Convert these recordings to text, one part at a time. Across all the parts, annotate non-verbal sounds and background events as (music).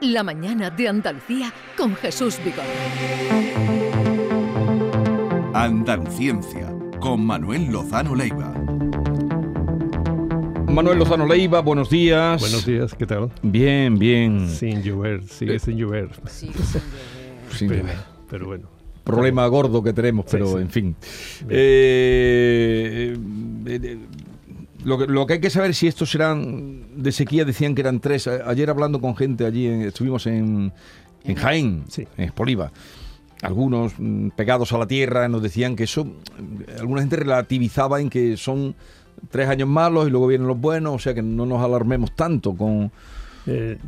La mañana de Andalucía con Jesús Vigorra. Andaluciencia con Manuel Lozano Leiva. Manuel Lozano Leiva, buenos días. Buenos días, ¿qué tal? Bien, bien. Sin llover, sigue Eh, sin llover. Sin Pena, llover. pero bueno. Problema gordo que tenemos, pero sí. en fin. Eh, eh, eh, lo, que, lo que hay que saber si estos serán de sequía, decían que eran tres. Ayer hablando con gente allí, en- estuvimos en, en Jaén, Sí. en Espoliva. Algunos mm, pegados a la tierra nos decían que eso, mm, alguna gente relativizaba en que son tres años malos y luego vienen los buenos, o sea que no nos alarmemos tanto con... Eh,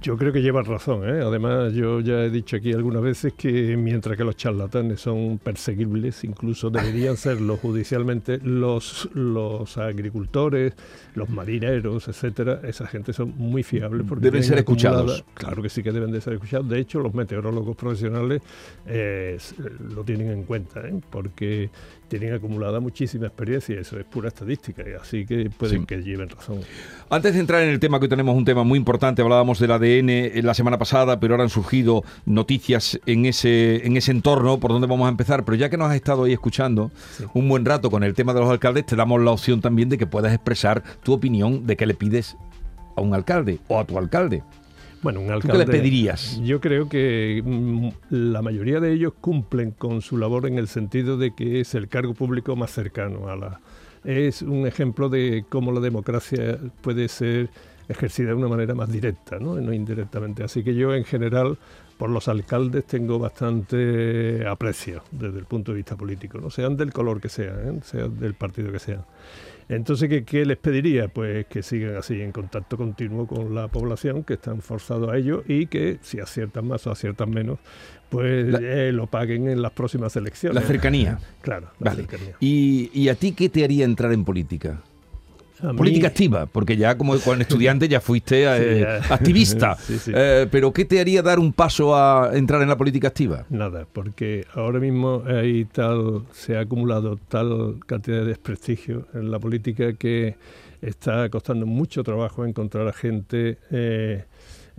yo creo que llevas razón. ¿eh? Además, yo ya he dicho aquí algunas veces que mientras que los charlatanes son perseguibles, incluso deberían (laughs) serlo judicialmente, los, los agricultores, los marineros, etcétera, esa gente son muy fiables. Porque Deben ser escuchados. Claro que sí que deben de ser escuchados. De hecho, los meteorólogos profesionales eh, s- lo tienen en cuenta, ¿eh? porque tienen acumulada muchísima experiencia y eso es pura estadística. y Así que pueden Sí. que lleven razón. Antes de entrar en el tema, que hoy tenemos un tema muy importante, hablábamos del ADN en la semana pasada, pero ahora han surgido noticias en ese, en ese entorno, por donde vamos a empezar. Pero ya que nos has estado ahí escuchando Sí. un buen rato con el tema de los alcaldes, te damos la opción también de que puedas expresar tu opinión de qué le pides a un alcalde o a tu alcalde. Bueno, un qué alcalde. le pedirías? Yo creo que mm, la mayoría de ellos cumplen con su labor en el sentido de que es el cargo público más cercano a la. Es un ejemplo de cómo la democracia puede ser ejercida de una manera más directa, ¿no? no indirectamente. Así que yo, en general, por los alcaldes tengo bastante aprecio desde el punto de vista político, ¿no? sean del color que sean, ¿eh? sean del partido que sean. Entonces, ¿qué, qué les pediría? Pues que sigan así en contacto continuo con la población, que están forzados a ello y que si aciertan más o aciertan menos, pues La- eh, lo paguen en las próximas elecciones. La cercanía. Claro, la Vale. cercanía. ¿Y, y a ti qué te haría entrar en política? Mí- Política activa, porque ya como (laughs) estudiante ya fuiste eh, ya. (laughs) activista. Sí, sí. Eh, pero ¿qué te haría dar un paso a entrar en la política activa? Nada, porque ahora mismo hay tal, se ha acumulado tal cantidad de desprestigio en la política que está costando mucho trabajo encontrar a gente eh,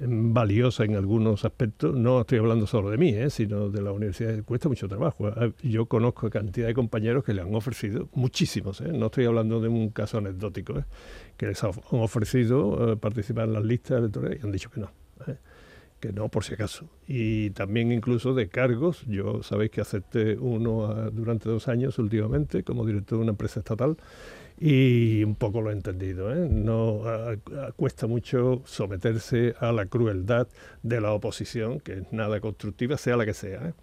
valiosa en algunos aspectos. No estoy hablando solo de mí, eh, sino de la universidad. Cuesta mucho trabajo. Yo conozco cantidad de compañeros que le han ofrecido, muchísimos, eh, no estoy hablando de un caso anecdótico, eh, que les han ofrecido eh, participar en las listas electorales y han dicho que no. que no por si acaso. Y también incluso de cargos. Yo sabéis que acepté uno ah, durante dos años últimamente como director de una empresa estatal y un poco lo he entendido. ¿eh? No ah, ah, cuesta mucho someterse a la crueldad de la oposición, que es nada constructiva, sea la que sea. ¿eh?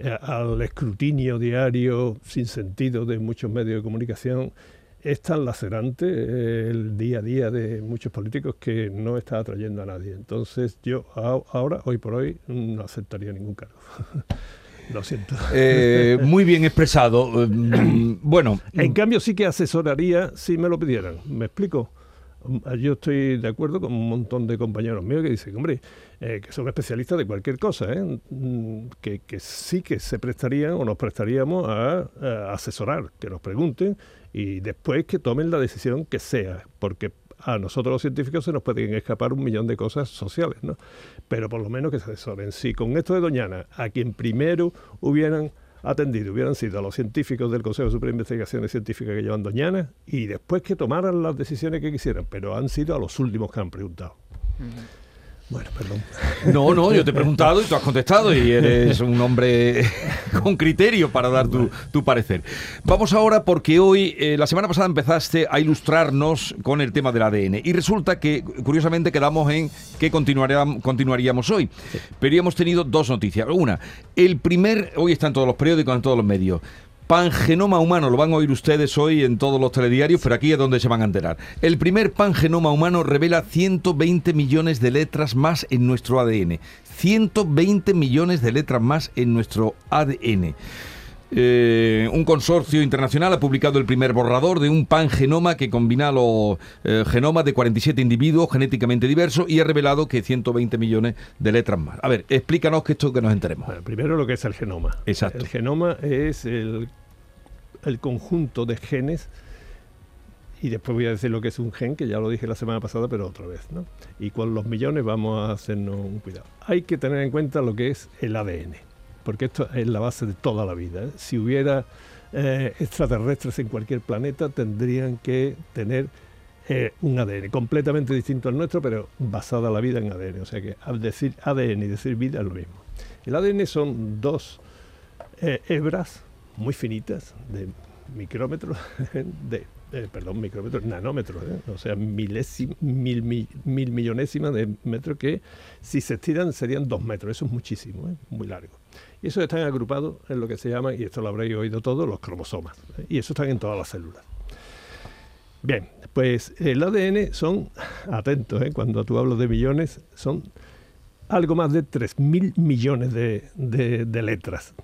Eh, al escrutinio diario sin sentido de muchos medios de comunicación es tan lacerante eh, el día a día de muchos políticos que no está atrayendo a nadie. Entonces yo a- ahora, hoy por hoy, no aceptaría ningún cargo. (laughs) Lo siento. Eh, muy bien expresado. Eh, bueno, En cambio sí que asesoraría si me lo pidieran. ¿Me explico? Mm, Yo estoy de acuerdo con un montón de compañeros míos que dicen, hombre, eh, que son especialistas de cualquier cosa, ¿eh? Mm, que, que sí que se prestarían o nos prestaríamos a, a asesorar, que nos pregunten y después que tomen la decisión que sea, porque a nosotros los científicos se nos pueden escapar un millón de cosas sociales, ¿no? Pero por lo menos que se asesoren. Si con esto de Doñana, a quien primero hubieran atendido hubieran sido a los científicos del Consejo Superior de Investigaciones Científicas que llevan Doñana y después que tomaran las decisiones que quisieran, pero han sido a los últimos que han preguntado. Bueno, perdón. no, no, yo te he preguntado y tú has contestado y eres un hombre (laughs) con criterio para dar tu, tu parecer. Vamos ahora porque hoy, eh, la semana pasada empezaste a ilustrarnos con el tema del ADN y resulta que, curiosamente, quedamos en que continuaríamos, continuaríamos hoy. Pero ya hemos tenido dos noticias. Una, el primer, hoy está en todos los periódicos, en todos los medios. Pangenoma humano, lo van a oír ustedes hoy en todos los telediarios, pero aquí es donde se van a enterar. El primer pangenoma humano revela 120 millones de letras más en nuestro ADN. 120 millones de letras más en nuestro ADN. Eh, un consorcio internacional ha publicado el primer borrador de un pangenoma que combina los eh, genomas de 47 individuos genéticamente diversos y ha revelado que 120 millones de letras más. A ver, explícanos que esto que nos enteremos. Bueno, primero lo que es el genoma. Exacto. El genoma es el, el conjunto de genes y después voy a decir lo que es un gen, que ya lo dije la semana pasada, pero otra vez. ¿no? Y con los millones vamos a hacernos un cuidado. Hay que tener en cuenta lo que es el ADN, porque esto es la base de toda la vida. ¿eh? Si hubiera eh, extraterrestres en cualquier planeta, tendrían que tener eh, un ADN completamente distinto al nuestro, pero basada la vida en ADN. O sea que al decir ADN y decir vida es lo mismo. El ADN son dos hebras muy finitas de micrómetros, (laughs) de eh, perdón, micrómetros, nanómetros, ¿eh? o sea, mil, mil, millonésimas de metro que si se estiran serían dos metros, eso es muchísimo, ¿eh? muy largo. Y eso están agrupados en lo que se llama, y esto lo habréis oído todos, los cromosomas, y eso están en todas las células. Bien, pues el ADN son, atentos, cuando tú hablas de millones, son algo más de 3.000 millones de, de letras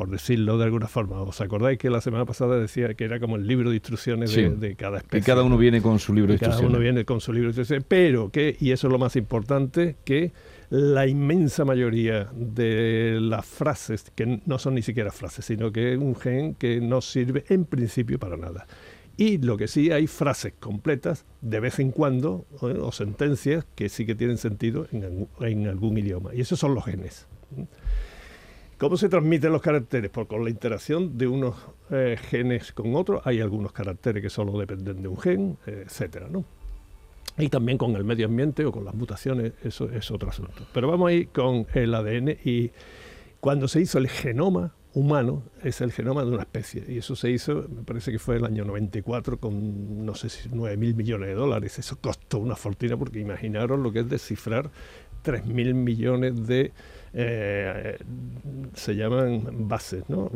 por decirlo de alguna forma. ¿Os acordáis que la semana pasada decía que era como el libro de instrucciones de, cada especie? Que cada uno viene con su libro de instrucciones. Cada uno viene con su libro de instrucciones, pero que, y eso es lo más importante, que la inmensa mayoría de las frases, que no son ni siquiera frases, sino que es un gen que no sirve en principio para nada. Y lo que sí hay frases completas de vez en cuando, o, sentencias que sí que tienen sentido en, algún idioma. Y esos son los genes. ¿Cómo se transmiten los caracteres? Pues con la interacción de unos eh, genes con otros. Hay algunos caracteres que solo dependen de un gen, etcétera, ¿no? Y también con el medio ambiente o con las mutaciones, eso es otro asunto. Pero vamos a ir con el ADN y cuando se hizo el genoma humano, es el genoma de una especie. Y eso se hizo, me parece que fue el año 94 con, no sé si 9 mil millones de dólares. Eso costó una fortuna porque imaginaros lo que es descifrar 3 mil millones de eh, se llaman bases, ¿no?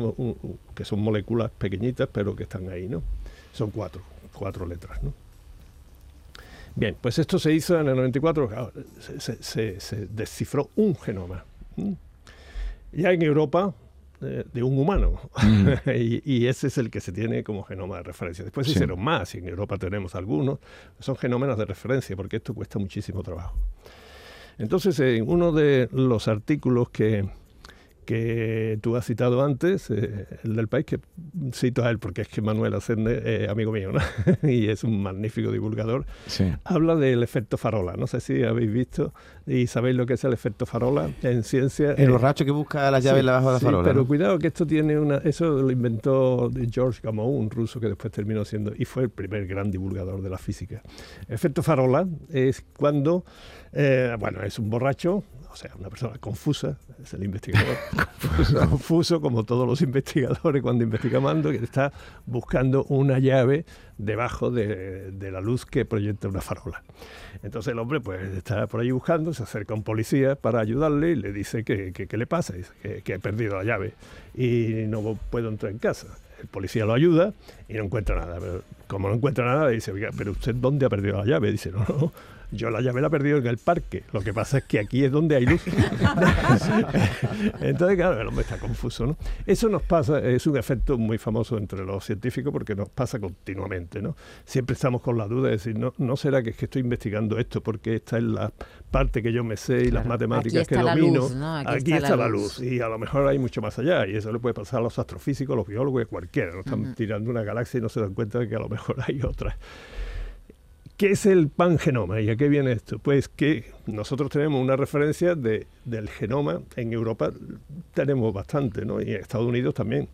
que son moléculas pequeñitas, pero que están ahí, ¿no? Son cuatro, cuatro letras, ¿no? Bien, pues esto se hizo en el 94, se, descifró un genoma. Ya en Europa, eh, de un humano. Mm. (laughs) y, ese es el que se tiene como genoma de referencia. Después se hicieron más, y en Europa tenemos algunos. Son genómenos de referencia, porque esto cuesta muchísimo trabajo. Entonces, en uno de los artículos que, que tú has citado antes, eh, el del país, que cito a él porque es que Manuel Ascende es amigo mío (laughs) y es un magnífico divulgador, habla del efecto farola. No sé si habéis visto y sabéis lo que es el efecto farola en ciencia. El borracho que busca las llaves debajo de la farola. Pero cuidado que esto tiene una... Eso lo inventó George Gamow, un ruso que después terminó siendo... y fue el primer gran divulgador de la física. Efecto farola es cuando... Eh, bueno, es un borracho o sea, una persona confusa, es el investigador, (laughs) confuso. como todos los investigadores cuando investiga mando, que está buscando una llave debajo de, la luz que proyecta una farola. Entonces el hombre pues está por ahí buscando, se acerca un policía para ayudarle y le dice que, qué le pasa, que, que he perdido la llave y no puedo entrar en casa el policía lo ayuda y no encuentra nada. Pero como no encuentra nada, dice, oiga, pero usted dónde ha perdido la llave? Dice, no, no, yo la llave la he perdido en el parque. Lo que pasa es que aquí es donde hay luz. (laughs) Entonces, claro, el hombre está confuso, ¿no? Eso nos pasa, es un efecto muy famoso entre los científicos porque nos pasa continuamente, ¿no? Siempre estamos con la duda de decir, no, no será que es que estoy investigando esto porque esta es la parte que yo me sé y las matemáticas que domino. Aquí, está, la, luz. Y a lo mejor hay mucho más allá. Y eso le puede pasar a los astrofísicos, los biólogos y a cualquiera. ¿no? Están tirando una galaxia y no se dan cuenta de que a lo mejor hay otras. ¿Qué es el pangenoma y a qué viene esto? Pues que nosotros tenemos una referencia de, del genoma, en Europa tenemos bastante, ¿no? y en Estados Unidos también,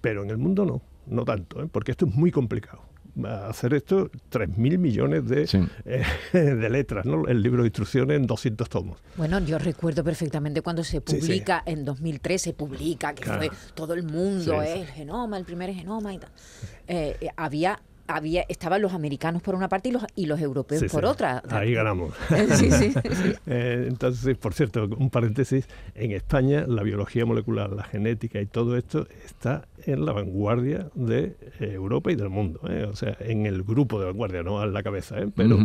pero en el mundo no, no tanto, ¿eh? porque esto es muy complicado. Hacer esto, 3.000 millones de, eh, de letras, ¿no? el libro de instrucciones en 200 tomos. Bueno, yo recuerdo perfectamente cuando se publica, en 2003 se publica, que fue todo el mundo, ¿eh? el genoma, el primer genoma y tal. había había estaban los americanos por una parte y los, y los europeos por otra. Ahí ganamos. (laughs) (laughs) Eh, entonces, por cierto, un paréntesis, en España la biología molecular, la genética y todo esto está en la vanguardia de eh, Europa y del mundo. ¿eh? O sea, en el grupo de vanguardia, no a la cabeza, pero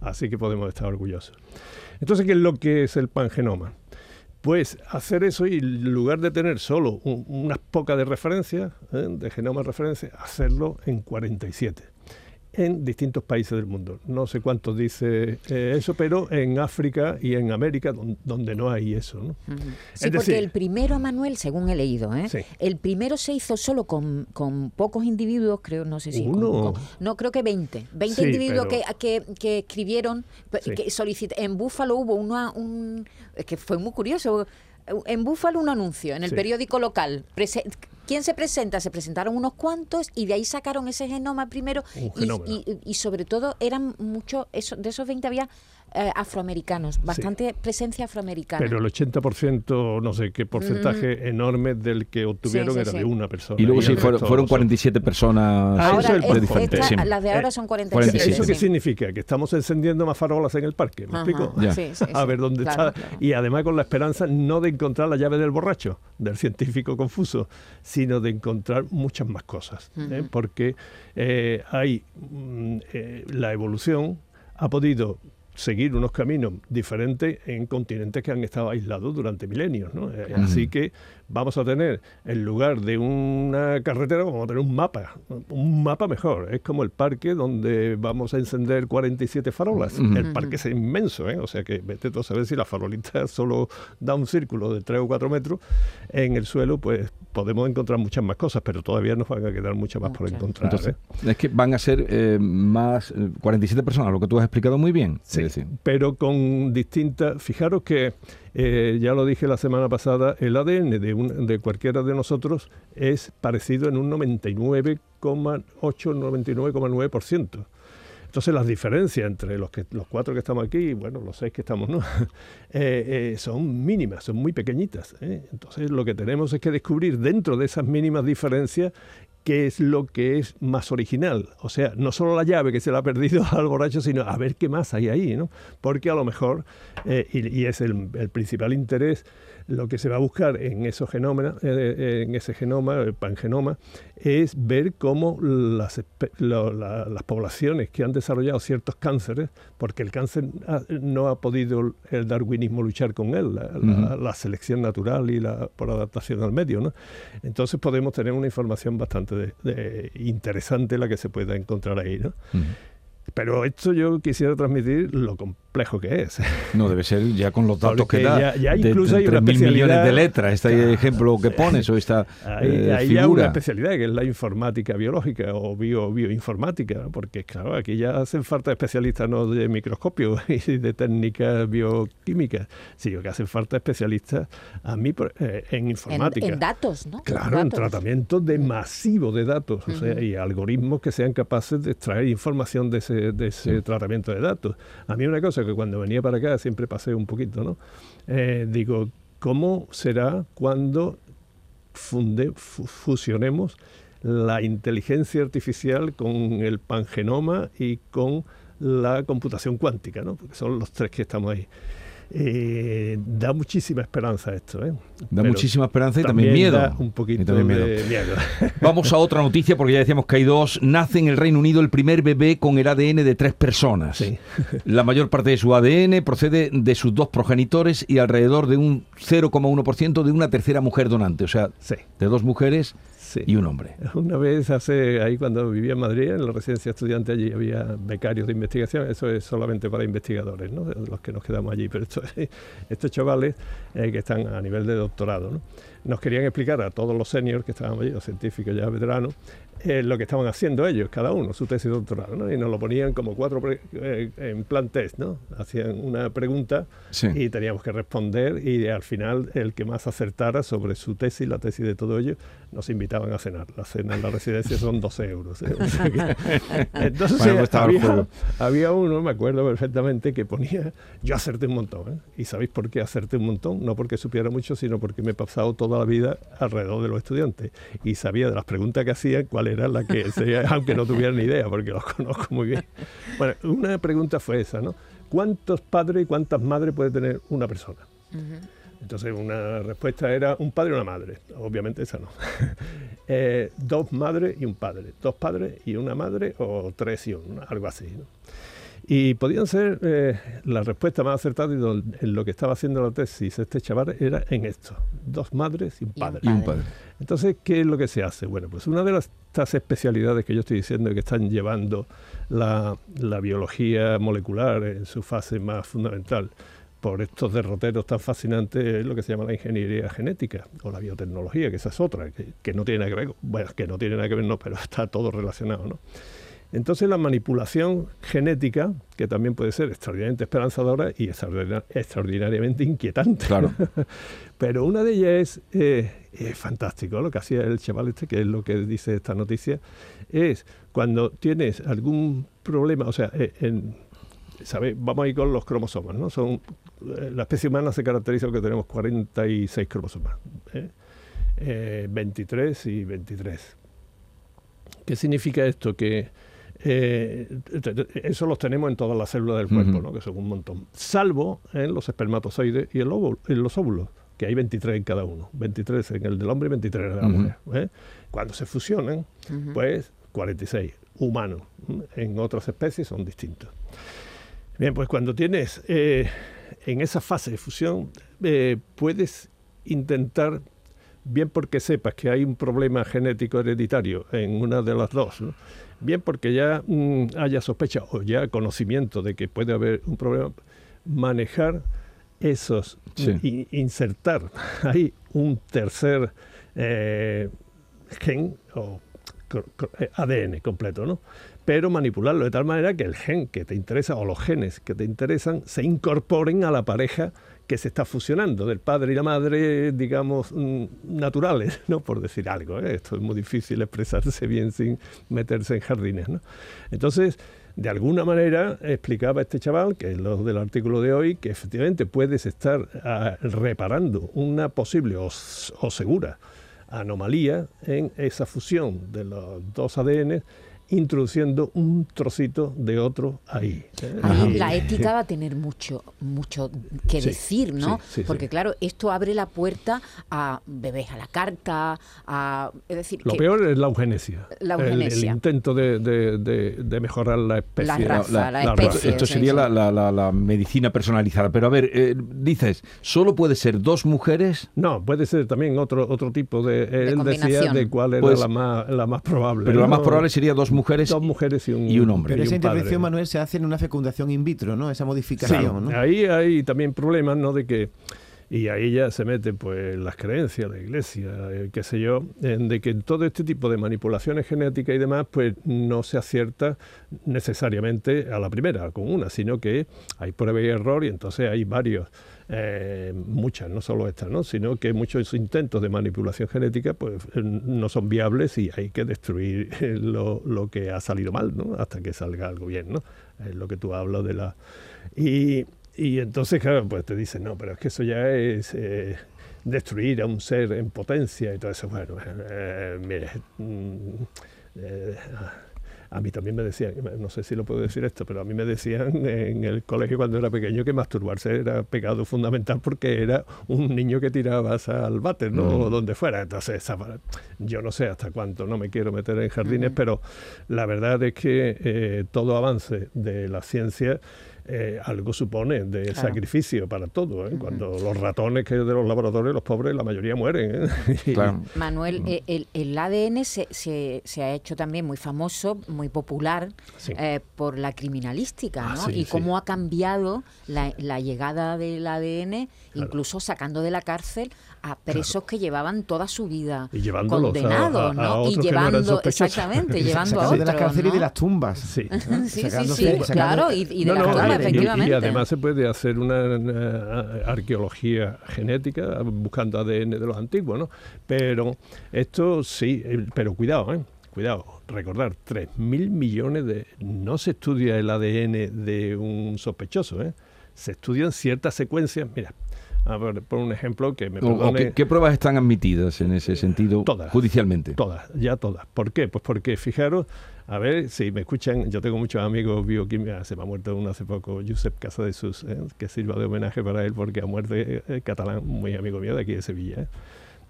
así que podemos estar orgullosos. Entonces, ¿qué es lo que es el pangenoma? Pues hacer eso y en lugar de tener solo unas pocas de referencia, de genoma de referencia, hacerlo en 47 en distintos países del mundo. No sé cuántos dice eh, eso, pero en África y en América donde no hay eso. ¿no? Sí, porque el primero, Manuel, según he leído, ¿eh? el primero se hizo solo con, pocos individuos, creo, no sé si... Uno. no, creo que 20. 20 individuos que, que, escribieron, que en Búfalo hubo una, un... que fue muy curioso en Búfalo un anuncio en el periódico local. ¿Quién se presenta? Se presentaron unos cuantos y de ahí sacaron ese genoma primero y, sobre todo eran muchos, eso, de esos 20 había eh, afroamericanos, bastante presencia afroamericana. Pero el 80%, no sé qué porcentaje enorme del que obtuvieron era de una persona. Y luego sí, fueron, 47 personas ahora, Las de ahora son 47. ¿Eso qué significa? Que estamos encendiendo más farolas en el parque, ¿me explico? (laughs) a ver dónde está. Y además con la esperanza no de encontrar la llave del borracho, del científico confuso, sino de encontrar muchas más cosas. ¿eh? Porque eh, hay mm, la evolución ha podido seguir unos caminos diferentes en continentes que han estado aislados durante milenios. ¿no? Así que vamos a tener, en lugar de una carretera, vamos a tener un mapa, un mapa mejor. Es como el parque donde vamos a encender 47 farolas. El parque es inmenso, ¿eh? o sea que vete tú a saber si la farolita (laughs) solo da un círculo de 3 o 4 metros. En el suelo, pues podemos encontrar muchas más cosas, pero todavía nos van a quedar muchas más por encontrar. Entonces, ¿eh? Es que van a ser eh, más 47 personas, lo que tú has explicado muy bien. Sí, pero con distintas... Fijaros que eh, ya lo dije la semana pasada, el ADN de, de cualquiera de nosotros es parecido en un 99,8, 99,9%. Entonces las diferencias entre los, que, los cuatro que estamos aquí y bueno, los seis que estamos, ¿no? (laughs) Eh, eh, son mínimas, son muy pequeñitas. Entonces lo que tenemos es que descubrir dentro de esas mínimas diferencias qué es lo que es más original. O sea, no solo la llave que se le ha perdido (laughs) al borracho, sino a ver qué más hay ahí, ¿no? Porque a lo mejor, eh, y, es el, principal interés, lo que se va a buscar en, esos genoma, eh, en ese genoma, el pangenoma, es ver cómo las, las poblaciones que han desarrollado ciertos cánceres, porque el cáncer no ha podido el darwinismo luchar con él, la, selección natural y la por adaptación al medio, ¿no? Entonces podemos tener una información bastante interesante la que se pueda encontrar ahí, ¿no? Pero esto yo quisiera transmitir lo complejo que es. No, debe ser ya con los datos que da. Ya, incluso hay una millones de letras, este ejemplo que pones o esta hay, eh, hay ya una especialidad que es la informática biológica o bio, bioinformática, porque claro, aquí ya hacen falta especialistas no de microscopio (laughs) y de técnicas bioquímicas, sino que hacen falta especialistas a mí eh, en informática. En, datos, ¿no? Claro, en tratamiento de masivo de datos, o sea, y algoritmos que sean capaces de extraer información de ese de, ese tratamiento de datos. A mí una cosa que cuando venía para acá siempre pasé un poquito, ¿no? Eh, digo, ¿cómo será cuando funde, fusionemos la inteligencia artificial con el pangenoma y con la computación cuántica, ¿no? Porque son los tres que estamos ahí. Eh, da muchísima esperanza esto. ¿eh? Da muchísima esperanza y también, miedo. Da un poquito de miedo. (laughs) Vamos a otra noticia porque ya decíamos que hay dos. Nace en el Reino Unido el primer bebé con el ADN de tres personas. (laughs) La mayor parte de su ADN procede de sus dos progenitores y alrededor de un 0,1% de una tercera mujer donante. O sea, de dos mujeres y un hombre. Una vez hace, ahí cuando vivía en Madrid, en la residencia estudiante, allí había becarios de investigación, eso es solamente para investigadores, ¿no? los que nos quedamos allí, pero (laughs) estos chavales eh, que están a nivel de doctorado, ¿no? nos querían explicar a todos los seniors que estaban allí, los científicos ya veteranos, eh, lo que estaban haciendo ellos, cada uno, su tesis doctoral, ¿no? Y nos lo ponían como cuatro eh, en plan test, ¿no? Hacían una pregunta y teníamos que responder y al final el que más acertara sobre su tesis, la tesis de todo ello, nos invitaban a cenar. La cena en la residencia son 12 euros. ¿eh? (laughs) Entonces había, había, uno, me acuerdo perfectamente, que ponía, yo acerté un montón. ¿Y sabéis por qué acerté un montón? No porque supiera mucho, sino porque me he pasado toda la vida alrededor de los estudiantes y sabía de las preguntas que hacían cuál era la que sería, aunque no tuviera ni idea, porque los (laughs) conozco muy bien. Bueno, una pregunta fue esa, ¿no? ¿Cuántos padres y cuántas madres puede tener una persona? Entonces una respuesta era un padre y una madre. Obviamente esa no. (laughs) Eh, dos madres y un padre. Dos padres y una madre o tres y un, algo así. Y podían ser eh, la respuesta más acertada en lo que estaba haciendo la tesis este chaval era en esto, dos madres y un padre. Y un padre. Entonces, ¿qué es lo que se hace? Bueno, pues una de las, estas especialidades que yo estoy diciendo que están llevando la, la biología molecular en su fase más fundamental por estos derroteros tan fascinantes es lo que se llama la ingeniería genética o la biotecnología, que esa es otra, que, que no tiene nada que ver, bueno, que no tiene nada que ver, no, pero (laughs) está todo relacionado, ¿no? Entonces la manipulación genética, que también puede ser extraordinariamente esperanzadora y extraordinariamente inquietante. Claro. (laughs) Pero una de ellas es, es, fantástico, lo que hacía el chaval este, que es lo que dice esta noticia, es cuando tienes algún problema, o sea, eh, en, ¿sabe? vamos a ir con los cromosomas, ¿no? Son, eh, la especie humana se caracteriza porque tenemos 46 cromosomas, ¿eh? Eh, 23 y 23. ¿Qué significa esto? Que eh, eso los tenemos en todas las células del cuerpo, ¿no? que son un montón, salvo en los espermatozoides y en, los óvulos, que hay 23 en cada uno, 23 en el del hombre y 23 en el de la mujer. ¿eh? Cuando se fusionan, pues 46 humanos. En otras especies son distintos. Bien, pues cuando tienes eh, en esa fase de fusión, eh, puedes intentar, bien porque sepas que hay un problema genético hereditario en una de las dos, ¿no? Bien porque ya mmm, haya sospecha o ya conocimiento de que puede haber un problema, manejar esos, Sí. y insertar (laughs) ahí un tercer eh, gen o eh, ADN completo, ¿no? Pero manipularlo de tal manera que el gen que te interesa o los genes que te interesan se incorporen a la pareja que se está fusionando, del padre y la madre, digamos, mm, naturales, ¿no? Por decir algo. ¿eh? Esto es muy difícil expresarse bien sin meterse en jardines, ¿no? Entonces, de alguna manera explicaba este chaval, que es lo del artículo de hoy, que efectivamente puedes estar ah, reparando una posible o, o segura anomalía en esa fusión de los dos ADN introduciendo un trocito de otro ahí. Ahí la ética va a tener mucho, mucho que Sí, decir, ¿no? sí, sí, Porque sí. claro, esto abre la puerta a bebés a la carta, a es decir, Lo que peor es la eugenesia. La El- El, eugenesia. intento de, de- de- de mejorar la especie. La raza, la especie. Esto sería sí. la, la- la- la medicina personalizada. Pero a ver, eh, dices, ¿solo puede ser dos mujeres? No, puede ser también otro otro tipo de. Él decía de cuál era Pues- la, más, la más probable. Pero la más probable sería dos mujeres. Dos mujeres y un, y un hombre. Pero esa un padre. intervención, Manuel, se hace en una fecundación in vitro, ¿no? Esa Sí, modificación, ¿no? ahí hay también problemas, ¿no? De que y ahí ya se mete pues las creencias, la iglesia, eh, qué sé yo, en de que todo este tipo de manipulaciones genéticas y demás, pues no se acierta necesariamente a la primera, con una, sino que hay prueba y error y entonces hay varios, eh, muchas, no solo estas, ¿no? sino que muchos intentos de manipulación genética pues no son viables y hay que destruir eh, lo, lo que ha salido mal, ¿no? Hasta que salga algo bien, ¿no? Es lo que tú hablas de la... Y, y entonces, claro, pues te dicen, no, pero es que eso ya es eh, destruir a un ser en potencia y todo eso. Bueno, eh, mire, mm, eh, a mí también me decían, no sé si lo puedo decir esto, pero a mí me decían (laughs) en el colegio cuando era pequeño que masturbarse era pecado fundamental porque era un niño que tirabas al váter, ¿no? O donde fuera. Entonces, yo no sé hasta cuánto, no me quiero meter en jardines, pero la verdad es que eh, todo avance de la ciencia eh, algo supone de Claro. sacrificio para todo. ¿eh? Cuando los ratones que de los laboratorios, los pobres, la mayoría mueren. ¿eh? (laughs) Claro. Manuel, eh, el, el ADN se, se, se ha hecho también muy famoso, muy popular Sí. eh, por la criminalística, Ah, y sí. cómo ha cambiado la, la llegada del ADN, incluso sacando de la cárcel a presos que llevaban toda su vida Y llevándolos a- condenados, a- a ¿no? otros y que no eran llevando, sospechosos. exactamente, (laughs) llevando a otros, de las cárceles y ¿no? de las tumbas. Sí. ¿no? Sí, sí, Sacándose- sí, claro, y, y de No, la no, tumba, y- y- efectivamente. Y, además se puede hacer una, eh, arqueología genética buscando ADN de los antiguos, ¿no? Pero esto sí, eh, pero cuidado, ¿eh? Cuidado, recordar, 3.000 millones de... No se estudia el ADN de un sospechoso, ¿eh? Se estudian ciertas secuencias. Mira, a ver, por un ejemplo que me o perdone... ¿qué, qué pruebas están admitidas en ese sentido Todas. judicialmente? Todas, ya todas. ¿Por qué? Pues porque, fijaros, a ver si me escuchan, yo tengo muchos amigos bioquímicos, se me ha muerto uno hace poco, Josep Casadesus, ¿eh? que sirva de homenaje para él porque ha muerto eh, eh, catalán, muy amigo mío de aquí de Sevilla, ¿eh?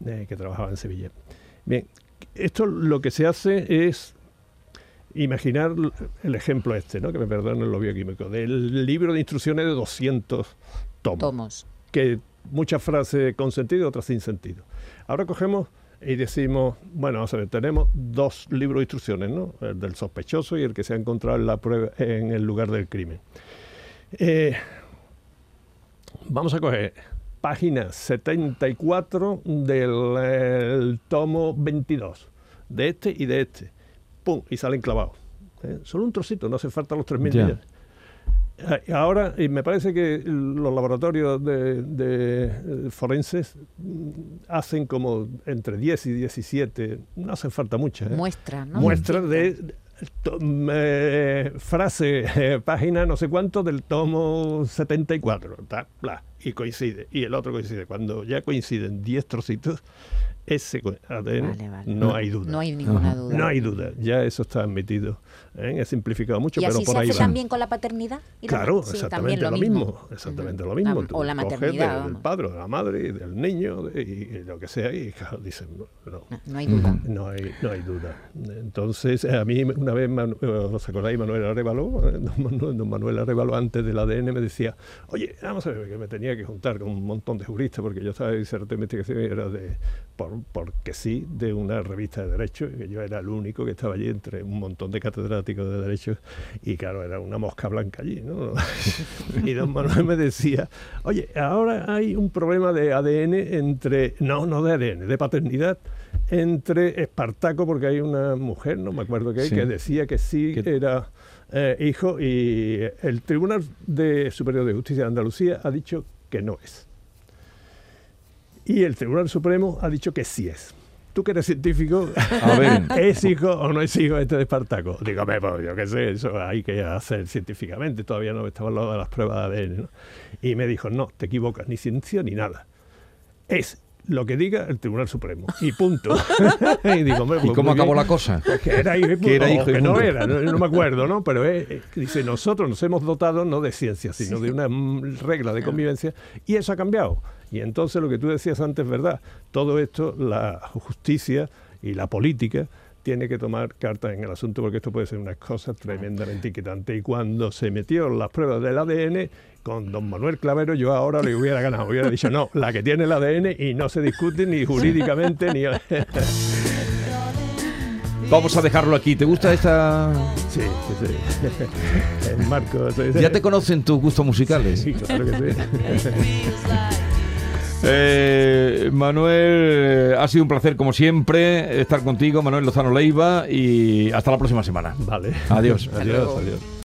Eh, que trabajaba en Sevilla. Bien, esto lo que se hace es Imaginar el ejemplo este, ¿no? que me perdonen lo bioquímico, del libro de instrucciones de 200 tomos, Tomos. Que muchas frases con sentido y otras sin sentido. Ahora cogemos y decimos, bueno, vamos a ver, tenemos dos libros de instrucciones, ¿no? El del sospechoso y el que se ha encontrado en, la prueba, en el lugar del crimen. Eh, vamos a coger página 74 del el tomo 22, de este y de este. ¡Pum! Y salen clavados. ¿eh? Solo un trocito, no hace falta los 3.000 Ya. millones. Eh, Ahora, y me parece que los laboratorios de, de, eh, forenses mm, hacen como entre 10 y 17, no hace falta muchas, ¿eh? Muestra, ¿no? muestras de eh, frase, eh, página no sé cuánto del tomo 74, ta, bla, y coincide, y el otro coincide. Cuando ya coinciden 10 trocitos, ese ADN Vale, vale. no hay duda. No hay ninguna duda. No hay duda, ya eso está admitido. ¿eh? He simplificado mucho, ¿Y pero así por se ahí hace va. también con la paternidad? y la- Claro, sí, exactamente lo mismo. Exactamente Ujú. lo mismo. La- Tú o la maternidad. del, del padre, de la madre, del niño, de- y, y lo que sea, y claro, dicen, no, no, No, hay duda. no hay, no hay duda. Entonces, a mí una vez, Manu- eh, ¿os acordáis? Manuel Arevalo, Eh, don Manuel, don Manuel Arevalo antes del ADN me decía, oye, vamos a ver, que me tenía que juntar con un montón de juristas porque yo estaba disertando investigación y era de, por, porque sí, de una revista de Derecho, que yo era el único que estaba allí entre un montón de catedráticos de Derecho, y claro, era una mosca blanca allí, ¿no? (laughs) y don Manuel me decía, oye, ahora hay un problema de ADN entre, no, no de ADN, de paternidad, entre Espartaco, porque hay una mujer, no me acuerdo qué, Sí. que decía que sí Que- era eh, hijo, y el Tribunal de Superior de Justicia de Andalucía ha dicho que no es. Y el Tribunal Supremo ha dicho que sí es. Tú que eres científico, (laughs) A ver. ¿es hijo o no es hijo este de Espartaco? Dígame, pues yo qué sé, eso hay que hacer científicamente, todavía no estaba hablando de las pruebas de ADN. ¿no? Y me dijo, no, te equivocas, ni ciencia ni nada. Es lo que diga el Tribunal Supremo. Y punto. (laughs) y digo, hombre, ¿Y pues cómo acabó bien. la cosa? Pues que era hijo Que era hijo o y que no era, no, no me acuerdo, ¿no? Pero dice, nosotros nos hemos dotado no de ciencia, sino de una mm, regla de convivencia y eso ha cambiado. Y entonces lo que tú decías antes es verdad. Todo esto, la justicia y la política tiene que tomar cartas en el asunto porque esto puede ser una cosa tremendamente inquietante. Y cuando se metió las pruebas del ADN con don Manuel Clavero, yo ahora le hubiera ganado. Hubiera dicho, no, la que tiene el ADN y no se discute ni jurídicamente ni... (laughs) Vamos a dejarlo aquí. ¿Te gusta esta...? Sí, sí, sí. (laughs) El marco. sí, sí. ¿Ya te conocen tus gustos musicales? Sí, claro que sí. (laughs) Eh, Manuel, ha sido un placer como siempre estar contigo, Manuel Lozano Leiva, y hasta la próxima semana. Vale. Adiós. Adiós, adiós.